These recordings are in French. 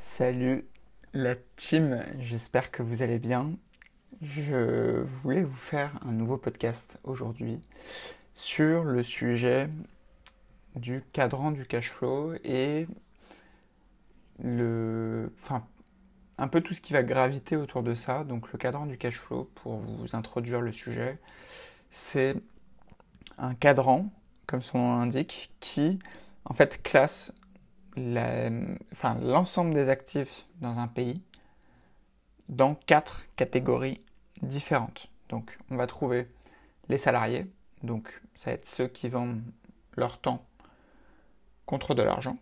Salut la team, j'espère que vous allez bien. Je voulais vous faire un nouveau podcast aujourd'hui sur le sujet du cadran du cash flow et le, enfin, un peu tout ce qui va graviter autour de ça. Donc le cadran du cash flow, pour vous introduire le sujet, c'est un cadran, comme son nom l'indique, qui en fait classe l'ensemble des actifs dans un pays dans quatre catégories différentes. Donc on va trouver les salariés, donc ça va être ceux qui vendent leur temps contre de l'argent.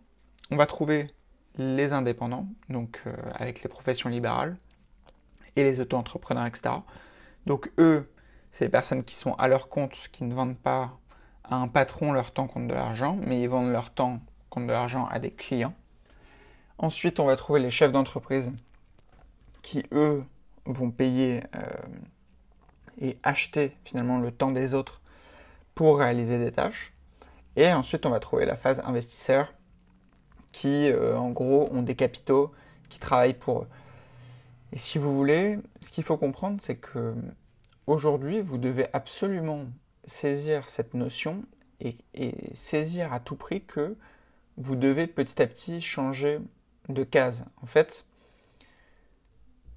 On va trouver les indépendants, donc euh, avec les professions libérales, et les auto-entrepreneurs, etc. Donc eux, c'est les personnes qui sont à leur compte, qui ne vendent pas à un patron leur temps contre de l'argent, mais ils vendent leur temps de l'argent à des clients. Ensuite, on va trouver les chefs d'entreprise qui, eux, vont payer euh, et acheter finalement le temps des autres pour réaliser des tâches. Et ensuite, on va trouver la phase investisseur qui, euh, en gros, ont des capitaux qui travaillent pour eux. Et si vous voulez, ce qu'il faut comprendre, c'est que aujourd'hui, vous devez absolument saisir cette notion et saisir à tout prix que vous devez petit à petit changer de case. En fait,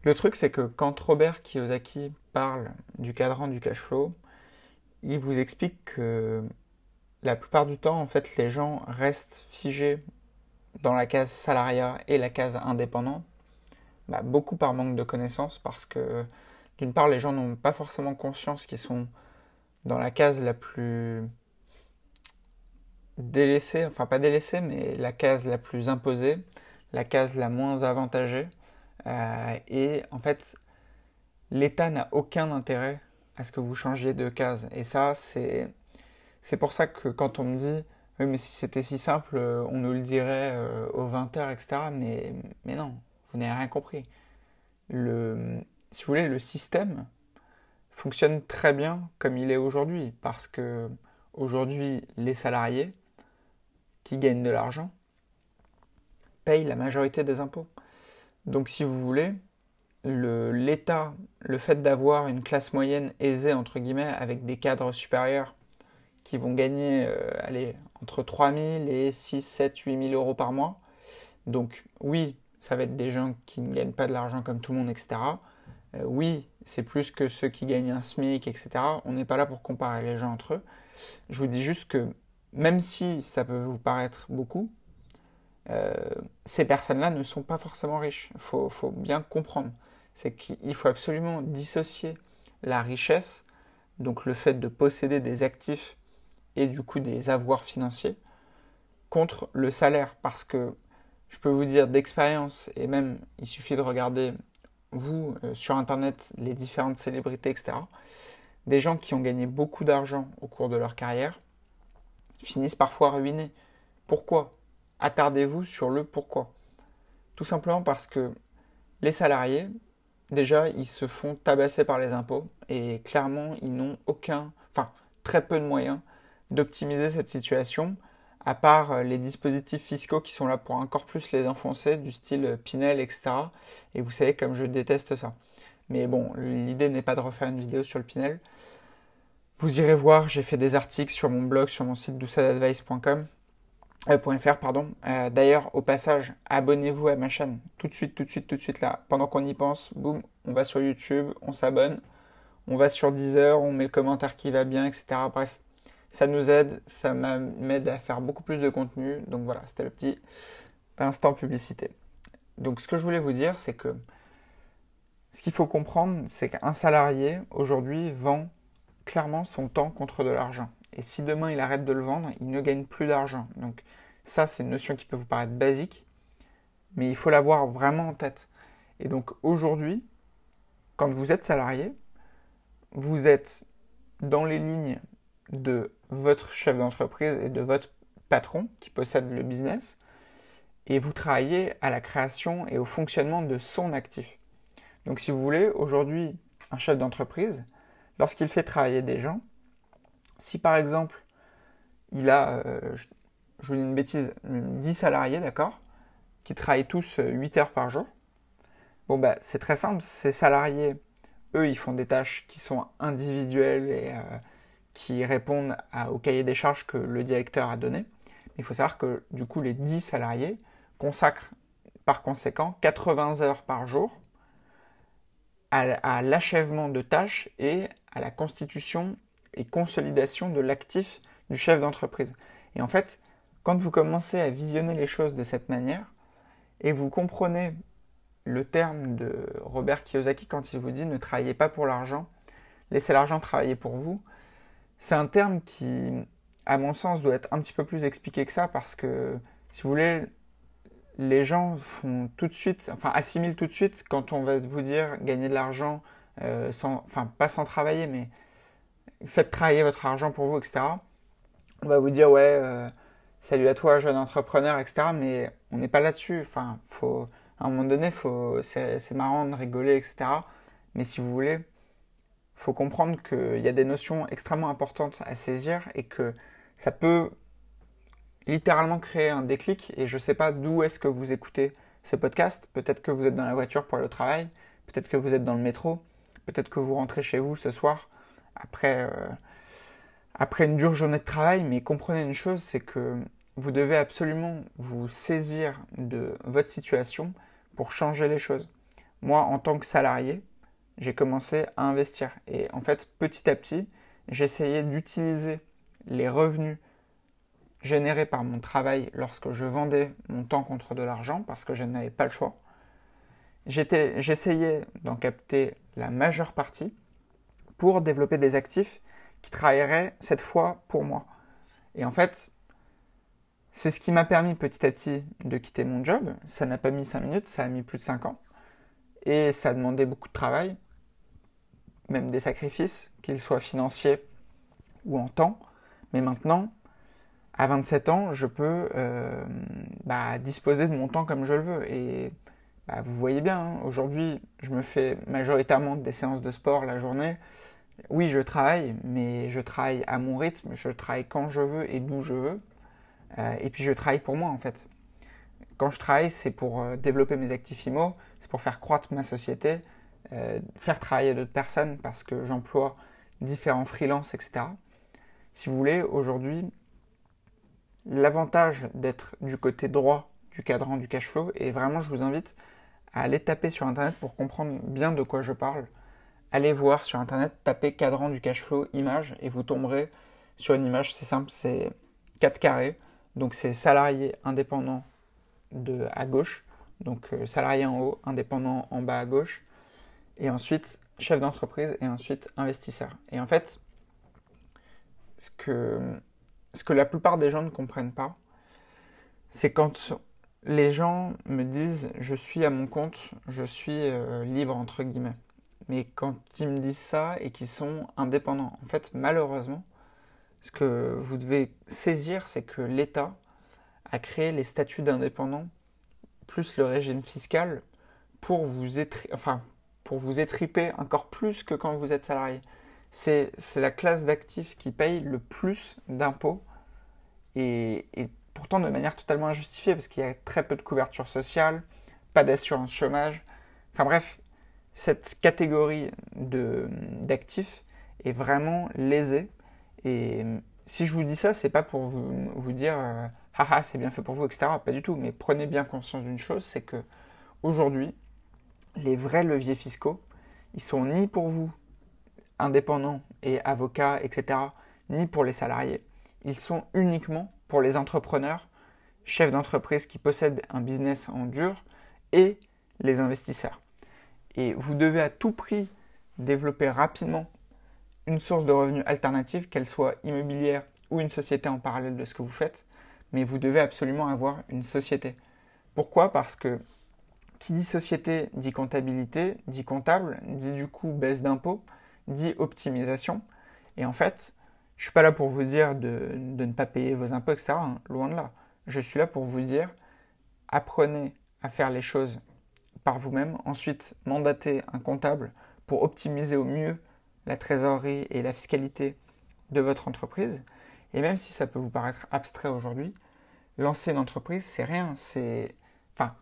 le truc, c'est que quand Robert Kiyosaki parle du cadran du cash flow, il vous explique que la plupart du temps, en fait, les gens restent figés dans la case salariat et la case indépendant, bah, beaucoup par manque de connaissances, parce que d'une part, les gens n'ont pas forcément conscience qu'ils sont dans la case la plus délaissé, enfin pas délaissé, mais la case la plus imposée, la case la moins avantagée. Euh, et en fait, l'État n'a aucun intérêt à ce que vous changiez de case. Et ça, c'est, c'est pour ça que quand on me dit, oui, mais si c'était si simple, on nous le dirait euh, aux 20h, etc. Mais, mais non, vous n'avez rien compris. Le, si vous voulez, le système fonctionne très bien comme il est aujourd'hui. Parce que aujourd'hui, les salariés, qui gagnent de l'argent payent la majorité des impôts. Donc si vous voulez, l'État, le, fait d'avoir une classe moyenne aisée, entre guillemets, avec des cadres supérieurs qui vont gagner euh, allez, entre 3 000 et 6, 7, 8 000 euros par mois. Donc oui, ça va être des gens qui ne gagnent pas de l'argent comme tout le monde, etc. Euh, oui, c'est plus que ceux qui gagnent un SMIC, etc. On n'est pas là pour comparer les gens entre eux. Je vous dis juste que même si ça peut vous paraître beaucoup, euh, ces personnes-là ne sont pas forcément riches. Il faut, bien comprendre. C'est qu'il faut absolument dissocier la richesse, donc le fait de posséder des actifs et du coup des avoirs financiers, contre le salaire. Parce que je peux vous dire d'expérience, et même il suffit de regarder, vous, euh, sur Internet, les différentes célébrités, etc., des gens qui ont gagné beaucoup d'argent au cours de leur carrière, finissent parfois ruinés. Pourquoi? Attardez-vous sur le pourquoi. Tout simplement parce que les salariés, déjà, ils se font tabasser par les impôts et clairement, ils n'ont aucun, enfin, très peu de moyens d'optimiser cette situation, à part euh, les dispositifs fiscaux qui sont là pour encore plus les enfoncer, du style Pinel, etc. Et vous savez comme je déteste ça. Mais bon, l'idée n'est pas de refaire une vidéo sur le Pinel. Vous irez voir, j'ai fait des articles sur mon blog, sur mon site doussadadvice.com. Euh, .fr, pardon. Euh, d'ailleurs, au passage, abonnez-vous à ma chaîne. Tout de suite, tout de suite, tout de suite là. Pendant qu'on y pense, boum, on va sur YouTube, on s'abonne. On va sur Deezer, on met le commentaire qui va bien, etc. Bref, ça nous aide, ça m'aide à faire beaucoup plus de contenu. Donc voilà, c'était le petit instant publicité. Donc ce que je voulais vous dire, c'est que ce qu'il faut comprendre, c'est qu'un salarié aujourd'hui vend clairement son temps contre de l'argent. Et si demain il arrête de le vendre, il ne gagne plus d'argent. Donc ça, c'est une notion qui peut vous paraître basique, mais il faut l'avoir vraiment en tête. Et donc aujourd'hui, quand vous êtes salarié, vous êtes dans les lignes de votre chef d'entreprise et de votre patron qui possède le business, et vous travaillez à la création et au fonctionnement de son actif. Donc si vous voulez, aujourd'hui, un chef d'entreprise, lorsqu'il fait travailler des gens, si par exemple il a, euh, je, vous dis une bêtise, 10 salariés, d'accord qui travaillent tous 8 heures par jour. Bon, bah, c'est très simple. Ces salariés, eux, ils font des tâches qui sont individuelles et qui répondent au cahier des charges que le directeur a donné. Il faut savoir que du coup, les 10 salariés consacrent par conséquent 80 heures par jour à, l'achèvement de tâches et à la constitution et consolidation de l'actif du chef d'entreprise. Et en fait, quand vous commencez à visionner les choses de cette manière, et vous comprenez le terme de Robert Kiyosaki quand il vous dit ne travaillez pas pour l'argent, laissez l'argent travailler pour vous, c'est un terme qui, à mon sens, doit être un petit peu plus expliqué que ça parce que, si vous voulez, les gens font tout de suite, enfin assimilent tout de suite quand on va vous dire gagner de l'argent, euh, sans, enfin pas sans travailler, mais faites travailler votre argent pour vous, etc. On va vous dire ouais, euh, salut à toi jeune entrepreneur, etc. Mais on n'est pas là-dessus. Enfin, faut à un moment donné, faut, c'est, marrant de rigoler, etc. Mais si vous voulez, faut comprendre qu'il y a des notions extrêmement importantes à saisir et que ça peut littéralement créer un déclic et je ne sais pas d'où est-ce que vous écoutez ce podcast. Peut-être que vous êtes dans la voiture pour aller au travail, peut-être que vous êtes dans le métro, peut-être que vous rentrez chez vous ce soir après, euh, après une dure journée de travail, mais comprenez une chose, c'est que vous devez absolument vous saisir de votre situation pour changer les choses. Moi, en tant que salarié, j'ai commencé à investir. Et en fait, petit à petit, j'essayais d'utiliser les revenus généré par mon travail lorsque je vendais mon temps contre de l'argent parce que je n'avais pas le choix. J'essayais d'en capter la majeure partie pour développer des actifs qui travailleraient cette fois pour moi. Et en fait, c'est ce qui m'a permis petit à petit de quitter mon job. Ça n'a pas mis 5 minutes, ça a mis plus de 5 ans. Et ça a demandé beaucoup de travail, même des sacrifices, qu'ils soient financiers ou en temps. Mais maintenant, à 27 ans, je peux euh, bah, disposer de mon temps comme je le veux. Bah, vous voyez bien, hein, aujourd'hui, je me fais majoritairement des séances de sport la journée. Oui, je travaille, mais je travaille à mon rythme, je travaille quand je veux et d'où je veux. Euh, et puis je travaille pour moi en fait. Quand je travaille, c'est pour euh, développer mes actifs IMO, c'est pour faire croître ma société, faire travailler d'autres personnes parce que j'emploie différents freelances, etc. Si vous voulez, aujourd'hui, l'avantage d'être du côté droit du cadran du cash flow et vraiment je vous invite à aller taper sur internet pour comprendre bien de quoi je parle. Allez voir sur internet, tapez cadran du cash flow image et vous tomberez sur une image, c'est simple, c'est 4 carrés. Donc c'est salarié indépendant de à gauche, donc euh, salarié en haut, indépendant en bas à gauche, et ensuite chef d'entreprise et ensuite investisseur. Et en fait, ce que ce que la plupart des gens ne comprennent pas, c'est quand les gens me disent je suis à mon compte, je suis euh, libre entre guillemets. Mais quand ils me disent ça et qu'ils sont indépendants, en fait malheureusement, ce que vous devez saisir, c'est que l'État a créé les statuts d'indépendants plus le régime fiscal pour vous, enfin, pour vous étriper encore plus que quand vous êtes salarié c'est la classe d'actifs qui paye le plus d'impôts et, pourtant de manière totalement injustifiée parce qu'il y a très peu de couverture sociale, pas d'assurance chômage. Enfin bref, cette catégorie d'actifs est vraiment lésée. Et si je vous dis ça, c'est pas pour vous, vous dire euh, haha c'est bien fait pour vous, etc. Pas du tout. Mais prenez bien conscience d'une chose, c'est que aujourd'hui, les vrais leviers fiscaux, ils sont ni pour vous indépendants et avocats, etc., ni pour les salariés. Ils sont uniquement pour les entrepreneurs, chefs d'entreprise qui possèdent un business en dur et les investisseurs. Et vous devez à tout prix développer rapidement une source de revenus alternative, qu'elle soit immobilière ou une société en parallèle de ce que vous faites, mais vous devez absolument avoir une société. Pourquoi? Parce que qui dit société dit comptabilité, dit comptable, dit du coup baisse d'impôts, dit optimisation. Et en fait, je suis pas là pour vous dire de, ne pas payer vos impôts, etc. Hein, loin de là. Je suis là pour vous dire, apprenez à faire les choses par vous-même. Ensuite, mandatez un comptable pour optimiser au mieux la trésorerie et la fiscalité de votre entreprise. Et même si ça peut vous paraître abstrait aujourd'hui, lancer une entreprise, c'est rien. C'est, enfin,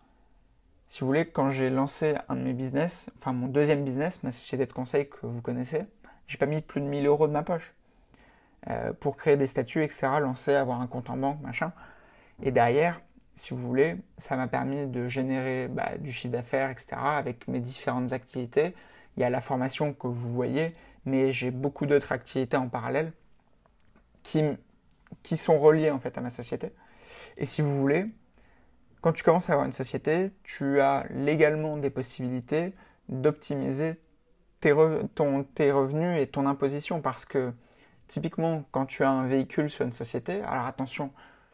Si vous voulez, quand j'ai lancé un de mes business, enfin mon deuxième business, ma société de conseil que vous connaissez, j'ai pas mis plus de 1000 euros de ma poche euh, pour créer des statuts, etc., lancer, avoir un compte en banque, machin. Et derrière, si vous voulez, ça m'a permis de générer bah, du chiffre d'affaires, etc., avec mes différentes activités. Il y a la formation que vous voyez, mais j'ai beaucoup d'autres activités en parallèle qui, qui sont reliées en fait à ma société. Et si vous voulez, quand tu commences à avoir une société, tu as légalement des possibilités d'optimiser tes, tes revenus et ton imposition parce que typiquement quand tu as un véhicule sur une société, alors attention,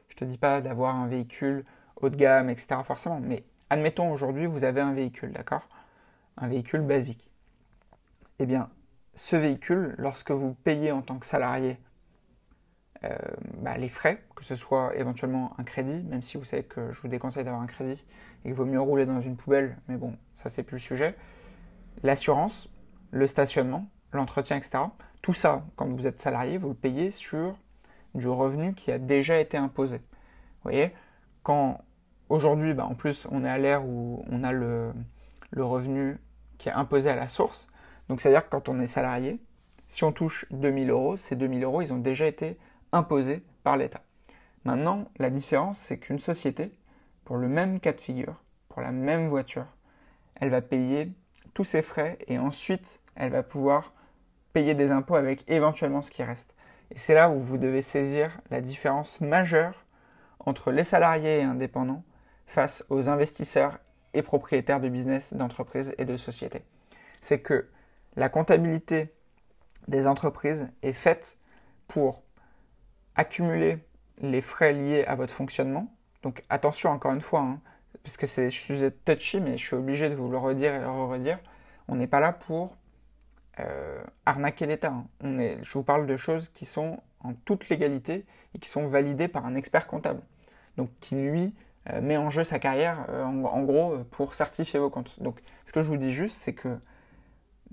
je te dis pas d'avoir un véhicule haut de gamme, etc. forcément, mais admettons aujourd'hui vous avez un véhicule, d'accord? Un véhicule basique. Eh bien, ce véhicule, lorsque vous payez en tant que salarié euh, bah, les frais, que ce soit éventuellement un crédit, même si vous savez que je vous déconseille d'avoir un crédit et qu'il vaut mieux rouler dans une poubelle, mais bon, ça c'est plus le sujet. L'assurance, le stationnement, l'entretien, etc. Tout ça, quand vous êtes salarié, vous le payez sur du revenu qui a déjà été imposé. Vous voyez, quand aujourd'hui, bah, en plus, on est à l'ère où on a le, le revenu qui est imposé à la source, donc c'est-à-dire que quand on est salarié, si on touche 2000 euros, ces 2000 euros, ils ont déjà été imposé par l'État. Maintenant, la différence, c'est qu'une société, pour le même cas de figure, pour la même voiture, elle va payer tous ses frais et ensuite elle va pouvoir payer des impôts avec éventuellement ce qui reste. Et c'est là où vous devez saisir la différence majeure entre les salariés et indépendants face aux investisseurs et propriétaires de business, d'entreprises et de sociétés. C'est que la comptabilité des entreprises est faite pour accumuler les frais liés à votre fonctionnement. Donc attention encore une fois, hein, parce que c'est, je suis touchy, mais je suis obligé de vous le redire et le redire. On n'est pas là pour euh, arnaquer l'État. Hein. Je vous parle de choses qui sont en toute légalité et qui sont validées par un expert comptable. Donc qui lui euh, met en jeu sa carrière, euh, en, gros, pour certifier vos comptes. Donc ce que je vous dis juste, c'est que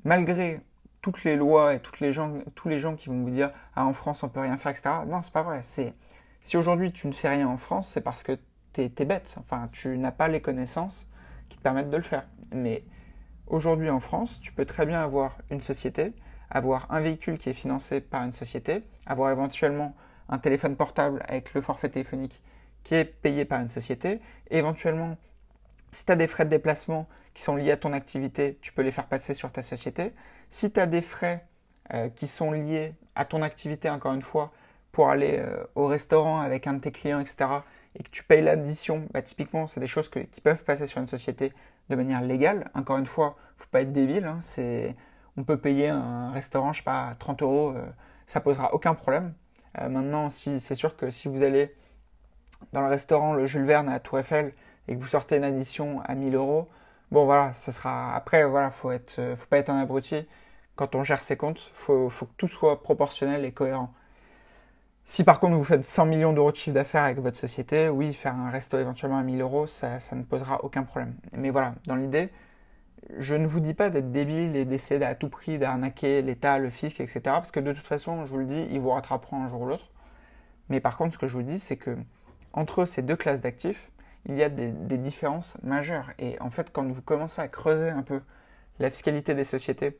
malgré toutes les lois et les gens, tous les gens qui vont vous dire ah en France on peut rien faire etc. Non c'est pas vrai. C'est si aujourd'hui tu ne fais rien en France c'est parce que tu bête. Enfin tu n'as pas les connaissances qui te permettent de le faire. Mais aujourd'hui en France tu peux très bien avoir une société, avoir un véhicule qui est financé par une société, avoir éventuellement un téléphone portable avec le forfait téléphonique qui est payé par une société, éventuellement si tu as des frais de déplacement qui sont liés à ton activité, tu peux les faire passer sur ta société. Si tu as des frais euh, qui sont liés à ton activité, encore une fois, pour aller euh, au restaurant avec un de tes clients, etc., et que tu payes l'addition, bah, typiquement, c'est des choses qui peuvent passer sur une société de manière légale. Encore une fois, faut pas être débile. Hein, on peut payer un restaurant, je sais pas, 30 euros, euh, ça posera aucun problème. maintenant, si, c'est sûr que si vous allez dans le restaurant Le Jules Verne à Tour Eiffel et que vous sortez une addition à 1000 euros, bon voilà, ça sera. Après, voilà, faut être, euh, faut pas être un abruti. Quand on gère ses comptes, faut, faut que tout soit proportionnel et cohérent. Si par contre vous faites 100 millions d'euros de chiffre d'affaires avec votre société, oui, faire un resto éventuellement à 1000 euros, ça, ne posera aucun problème. Mais voilà, dans l'idée, je ne vous dis pas d'être débile et d'essayer à tout prix d'arnaquer l'État, le fisc, etc. Parce que de toute façon, je vous le dis, ils vous rattraperont un jour ou l'autre. Mais par contre, ce que je vous dis, c'est que entre ces deux classes d'actifs, il y a des, différences majeures. Et en fait, quand vous commencez à creuser un peu la fiscalité des sociétés,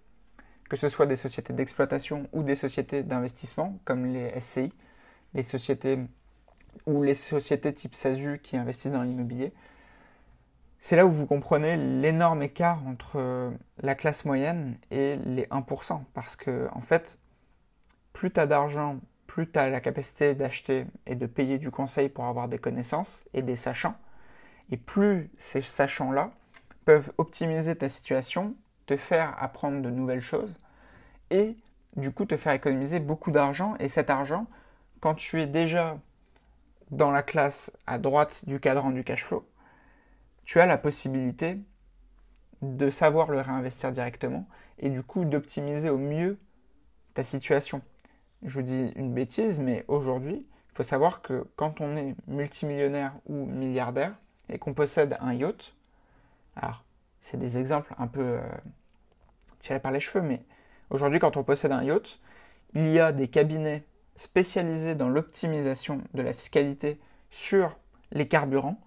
que ce soit des sociétés d'exploitation ou des sociétés d'investissement, comme les SCI, les sociétés ou les sociétés type SASU qui investissent dans l'immobilier, c'est là où vous comprenez l'énorme écart entre la classe moyenne et les 1%. Parce que, en fait, plus tu as d'argent, plus tu as la capacité d'acheter et de payer du conseil pour avoir des connaissances et des sachants, et plus ces sachants-là peuvent optimiser ta situation, te faire apprendre de nouvelles choses et du coup te faire économiser beaucoup d'argent. Et cet argent, quand tu es déjà dans la classe à droite du cadran du cash flow, tu as la possibilité de savoir le réinvestir directement et du coup d'optimiser au mieux ta situation. Je vous dis une bêtise, mais aujourd'hui, il faut savoir que quand on est multimillionnaire ou milliardaire, et qu'on possède un yacht, alors c'est des exemples un peu euh, tirés par les cheveux, mais aujourd'hui quand on possède un yacht, il y a des cabinets spécialisés dans l'optimisation de la fiscalité sur les carburants,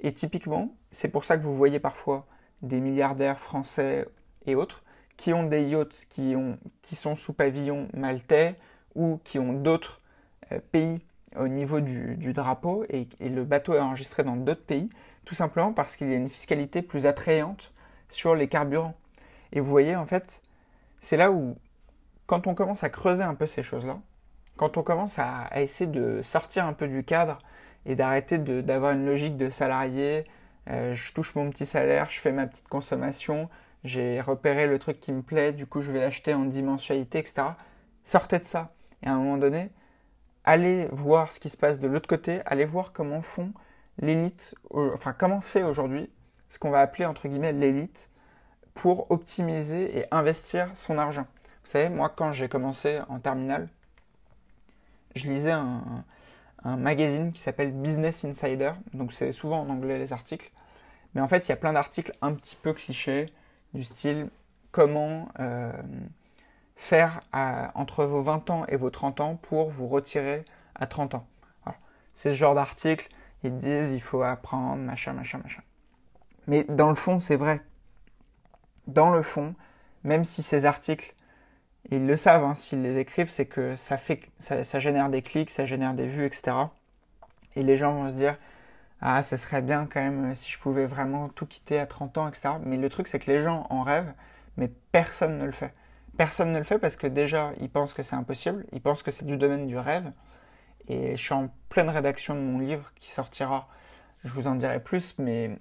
et typiquement, c'est pour ça que vous voyez parfois des milliardaires français et autres qui ont des yachts qui, ont, qui sont sous pavillon maltais ou qui ont d'autres euh, pays au niveau du, drapeau et, le bateau est enregistré dans d'autres pays, tout simplement parce qu'il y a une fiscalité plus attrayante sur les carburants. Et vous voyez, en fait, c'est là où, quand on commence à creuser un peu ces choses-là, quand on commence à, essayer de sortir un peu du cadre et d'arrêter d'avoir une logique de salarié, euh, je touche mon petit salaire, je fais ma petite consommation, j'ai repéré le truc qui me plaît, du coup je vais l'acheter en dimensualité, etc. Sortez de ça. Et à un moment donné, allez voir ce qui se passe de l'autre côté, allez voir comment font l'élite, enfin comment fait aujourd'hui ce qu'on va appeler entre guillemets l'élite pour optimiser et investir son argent. Vous savez, moi quand j'ai commencé en terminale, je lisais un, magazine qui s'appelle Business Insider, donc c'est souvent en anglais les articles, mais en fait il y a plein d'articles un petit peu clichés du style comment euh, faire entre vos 20 ans et vos 30 ans pour vous retirer à 30 ans? C'est ce genre d'articles, ils disent il faut apprendre, machin, machin, machin. Mais dans le fond, c'est vrai. Dans le fond, même si ces articles, ils le savent, hein, s'ils les écrivent, c'est que ça, fait, ça, génère des clics, ça génère des vues, etc. Et les gens vont se dire, ah, ce serait bien quand même euh, si je pouvais vraiment tout quitter à 30 ans, etc. Mais le truc, c'est que les gens en rêvent, mais personne ne le fait. Personne ne le fait parce que déjà, ils pensent que c'est impossible, ils pensent que c'est du domaine du rêve. Et je suis en pleine rédaction de mon livre qui sortira, je vous en dirai plus, mais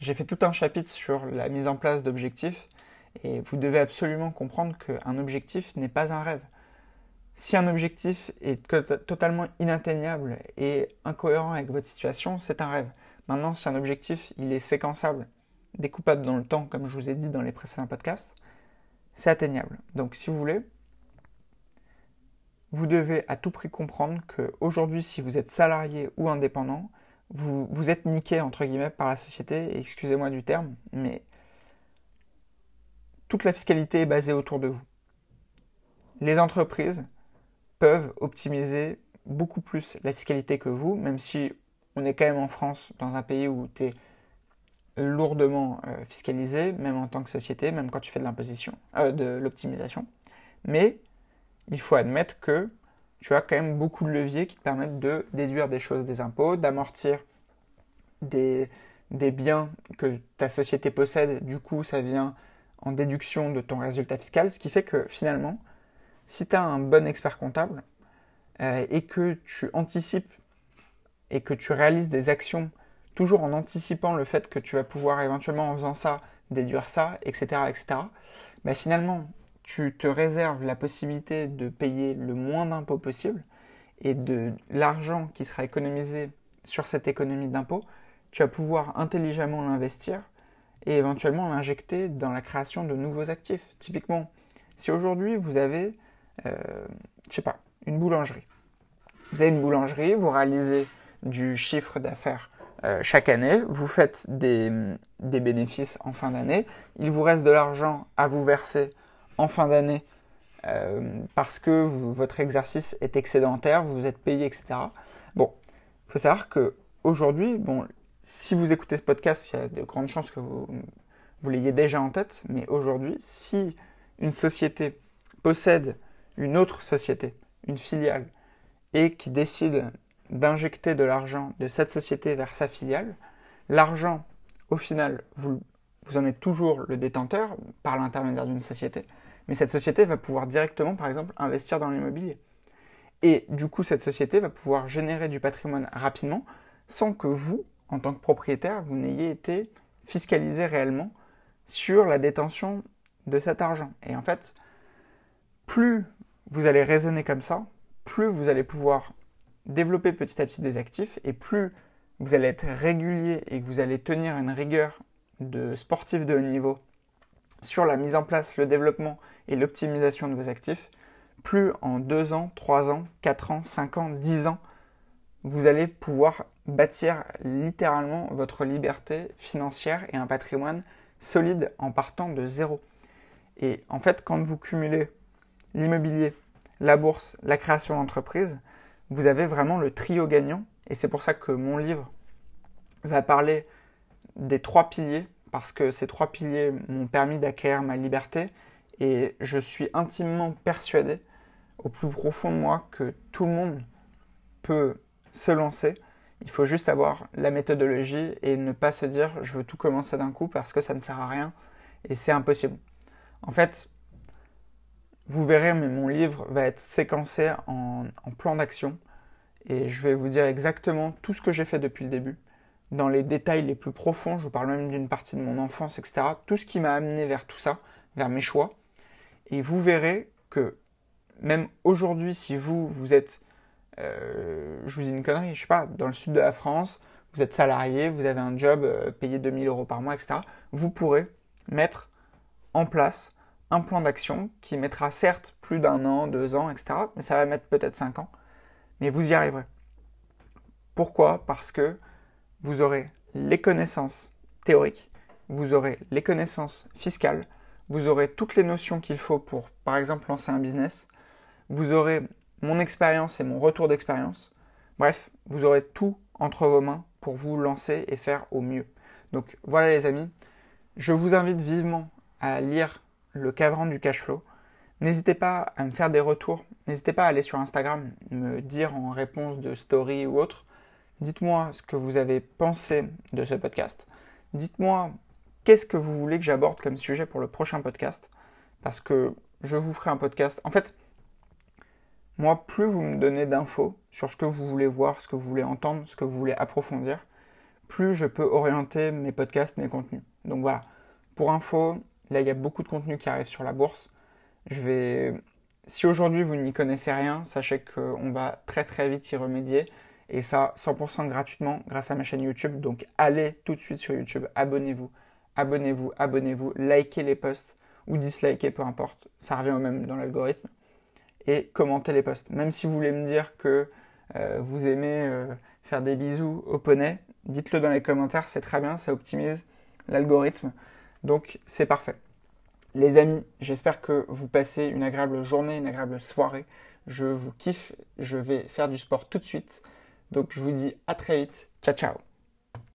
j'ai fait tout un chapitre sur la mise en place d'objectifs. Et vous devez absolument comprendre qu'un objectif n'est pas un rêve. Si un objectif est totalement inatteignable et incohérent avec votre situation, c'est un rêve. Maintenant, si un objectif il est séquençable, découpable dans le temps, comme je vous ai dit dans les précédents podcasts, c'est atteignable. Donc, si vous voulez, vous devez à tout prix comprendre qu'aujourd'hui, si vous êtes salarié ou indépendant, vous, êtes niqué entre guillemets par la société, excusez-moi du terme, mais toute la fiscalité est basée autour de vous. Les entreprises peuvent optimiser beaucoup plus la fiscalité que vous, même si on est quand même en France, dans un pays où tu es lourdement euh, fiscalisé, même en tant que société, même quand tu fais de l'imposition, euh, de l'optimisation. Mais il faut admettre que tu as quand même beaucoup de leviers qui te permettent de déduire des choses des impôts, d'amortir des, des biens que ta société possède, du coup ça vient en déduction de ton résultat fiscal, ce qui fait que finalement, si tu as un bon expert comptable euh, et que tu anticipes et que tu réalises des actions toujours en anticipant le fait que tu vas pouvoir éventuellement en faisant ça déduire ça, etc., etc., bah finalement, tu te réserves la possibilité de payer le moins d'impôts possible et de l'argent qui sera économisé sur cette économie d'impôts, tu vas pouvoir intelligemment l'investir et éventuellement l'injecter dans la création de nouveaux actifs. Typiquement, si aujourd'hui vous avez euh, je sais pas, une boulangerie. Vous avez une boulangerie, vous réalisez du chiffre d'affaires euh, chaque année, vous faites des, bénéfices en fin d'année, il vous reste de l'argent à vous verser en fin d'année euh, parce que votre exercice est excédentaire, vous êtes payé, etc. Bon, il faut savoir que aujourd'hui, bon, si vous écoutez ce podcast, il y a de grandes chances que vous, vous l'ayez déjà en tête, mais aujourd'hui, si une société possède une autre société, une filiale, et qui décide d'injecter de l'argent de cette société vers sa filiale, l'argent, au final, vous, vous en êtes toujours le détenteur par l'intermédiaire d'une société, mais cette société va pouvoir directement, par exemple, investir dans l'immobilier. Et du coup, cette société va pouvoir générer du patrimoine rapidement sans que vous, en tant que propriétaire, vous n'ayez été fiscalisé réellement sur la détention de cet argent. Et en fait, plus vous allez raisonner comme ça, plus vous allez pouvoir développer petit à petit des actifs et plus vous allez être régulier et que vous allez tenir une rigueur de sportif de haut niveau sur la mise en place, le développement et l'optimisation de vos actifs, plus en 2 ans, 3 ans, 4 ans, 5 ans, 10 ans, vous allez pouvoir bâtir littéralement votre liberté financière et un patrimoine solide en partant de zéro. Et en fait, quand vous cumulez l'immobilier, la bourse, la création d'entreprise, vous avez vraiment le trio gagnant. Et c'est pour ça que mon livre va parler des trois piliers parce que ces trois piliers m'ont permis d'acquérir ma liberté et je suis intimement persuadé au plus profond de moi que tout le monde peut se lancer. Il faut juste avoir la méthodologie et ne pas se dire je veux tout commencer d'un coup parce que ça ne sert à rien et c'est impossible. En fait, vous verrez, mais mon livre va être séquencé en, plan d'action et je vais vous dire exactement tout ce que j'ai fait depuis le début dans les détails les plus profonds, je vous parle même d'une partie de mon enfance, etc. Tout ce qui m'a amené vers tout ça, vers mes choix. Et vous verrez que même aujourd'hui, si vous, vous êtes, euh, je vous dis une connerie, je sais pas, dans le sud de la France, vous êtes salarié, vous avez un job euh, payé 2000 euros par mois, etc., vous pourrez mettre en place un plan d'action qui mettra certes plus d'un an, deux ans, etc., mais ça va mettre peut-être cinq ans, mais vous y arriverez. Pourquoi? Parce que vous aurez les connaissances théoriques, vous aurez les connaissances fiscales, vous aurez toutes les notions qu'il faut pour, par exemple, lancer un business, vous aurez mon expérience et mon retour d'expérience. Bref, vous aurez tout entre vos mains pour vous lancer et faire au mieux. Donc voilà les amis, je vous invite vivement à lire le cadran du cash flow. N'hésitez pas à me faire des retours, n'hésitez pas à aller sur Instagram, me dire en réponse de story ou autre Dites-moi ce que vous avez pensé de ce podcast. Dites-moi qu'est-ce que vous voulez que j'aborde comme sujet pour le prochain podcast. Parce que je vous ferai un podcast. En fait, moi, plus vous me donnez d'infos sur ce que vous voulez voir, ce que vous voulez entendre, ce que vous voulez approfondir, plus je peux orienter mes podcasts, mes contenus. Donc voilà. Pour info, là, il y a beaucoup de contenus qui arrivent sur la bourse. Je vais. Si aujourd'hui vous n'y connaissez rien, sachez qu'on va très très vite y remédier et ça 100% gratuitement grâce à ma chaîne YouTube. Donc allez tout de suite sur YouTube, abonnez-vous, abonnez-vous, abonnez-vous, likez les posts ou dislikez, peu importe, ça revient au même dans l'algorithme. Et commentez les posts. Même si vous voulez me dire que euh, vous aimez euh, faire des bisous au poney, dites-le dans les commentaires, c'est très bien, ça optimise l'algorithme. Donc c'est parfait. Les amis, j'espère que vous passez une agréable journée, une agréable soirée. Je vous kiffe, je vais faire du sport tout de suite. Donc je vous dis à très vite. Ciao ciao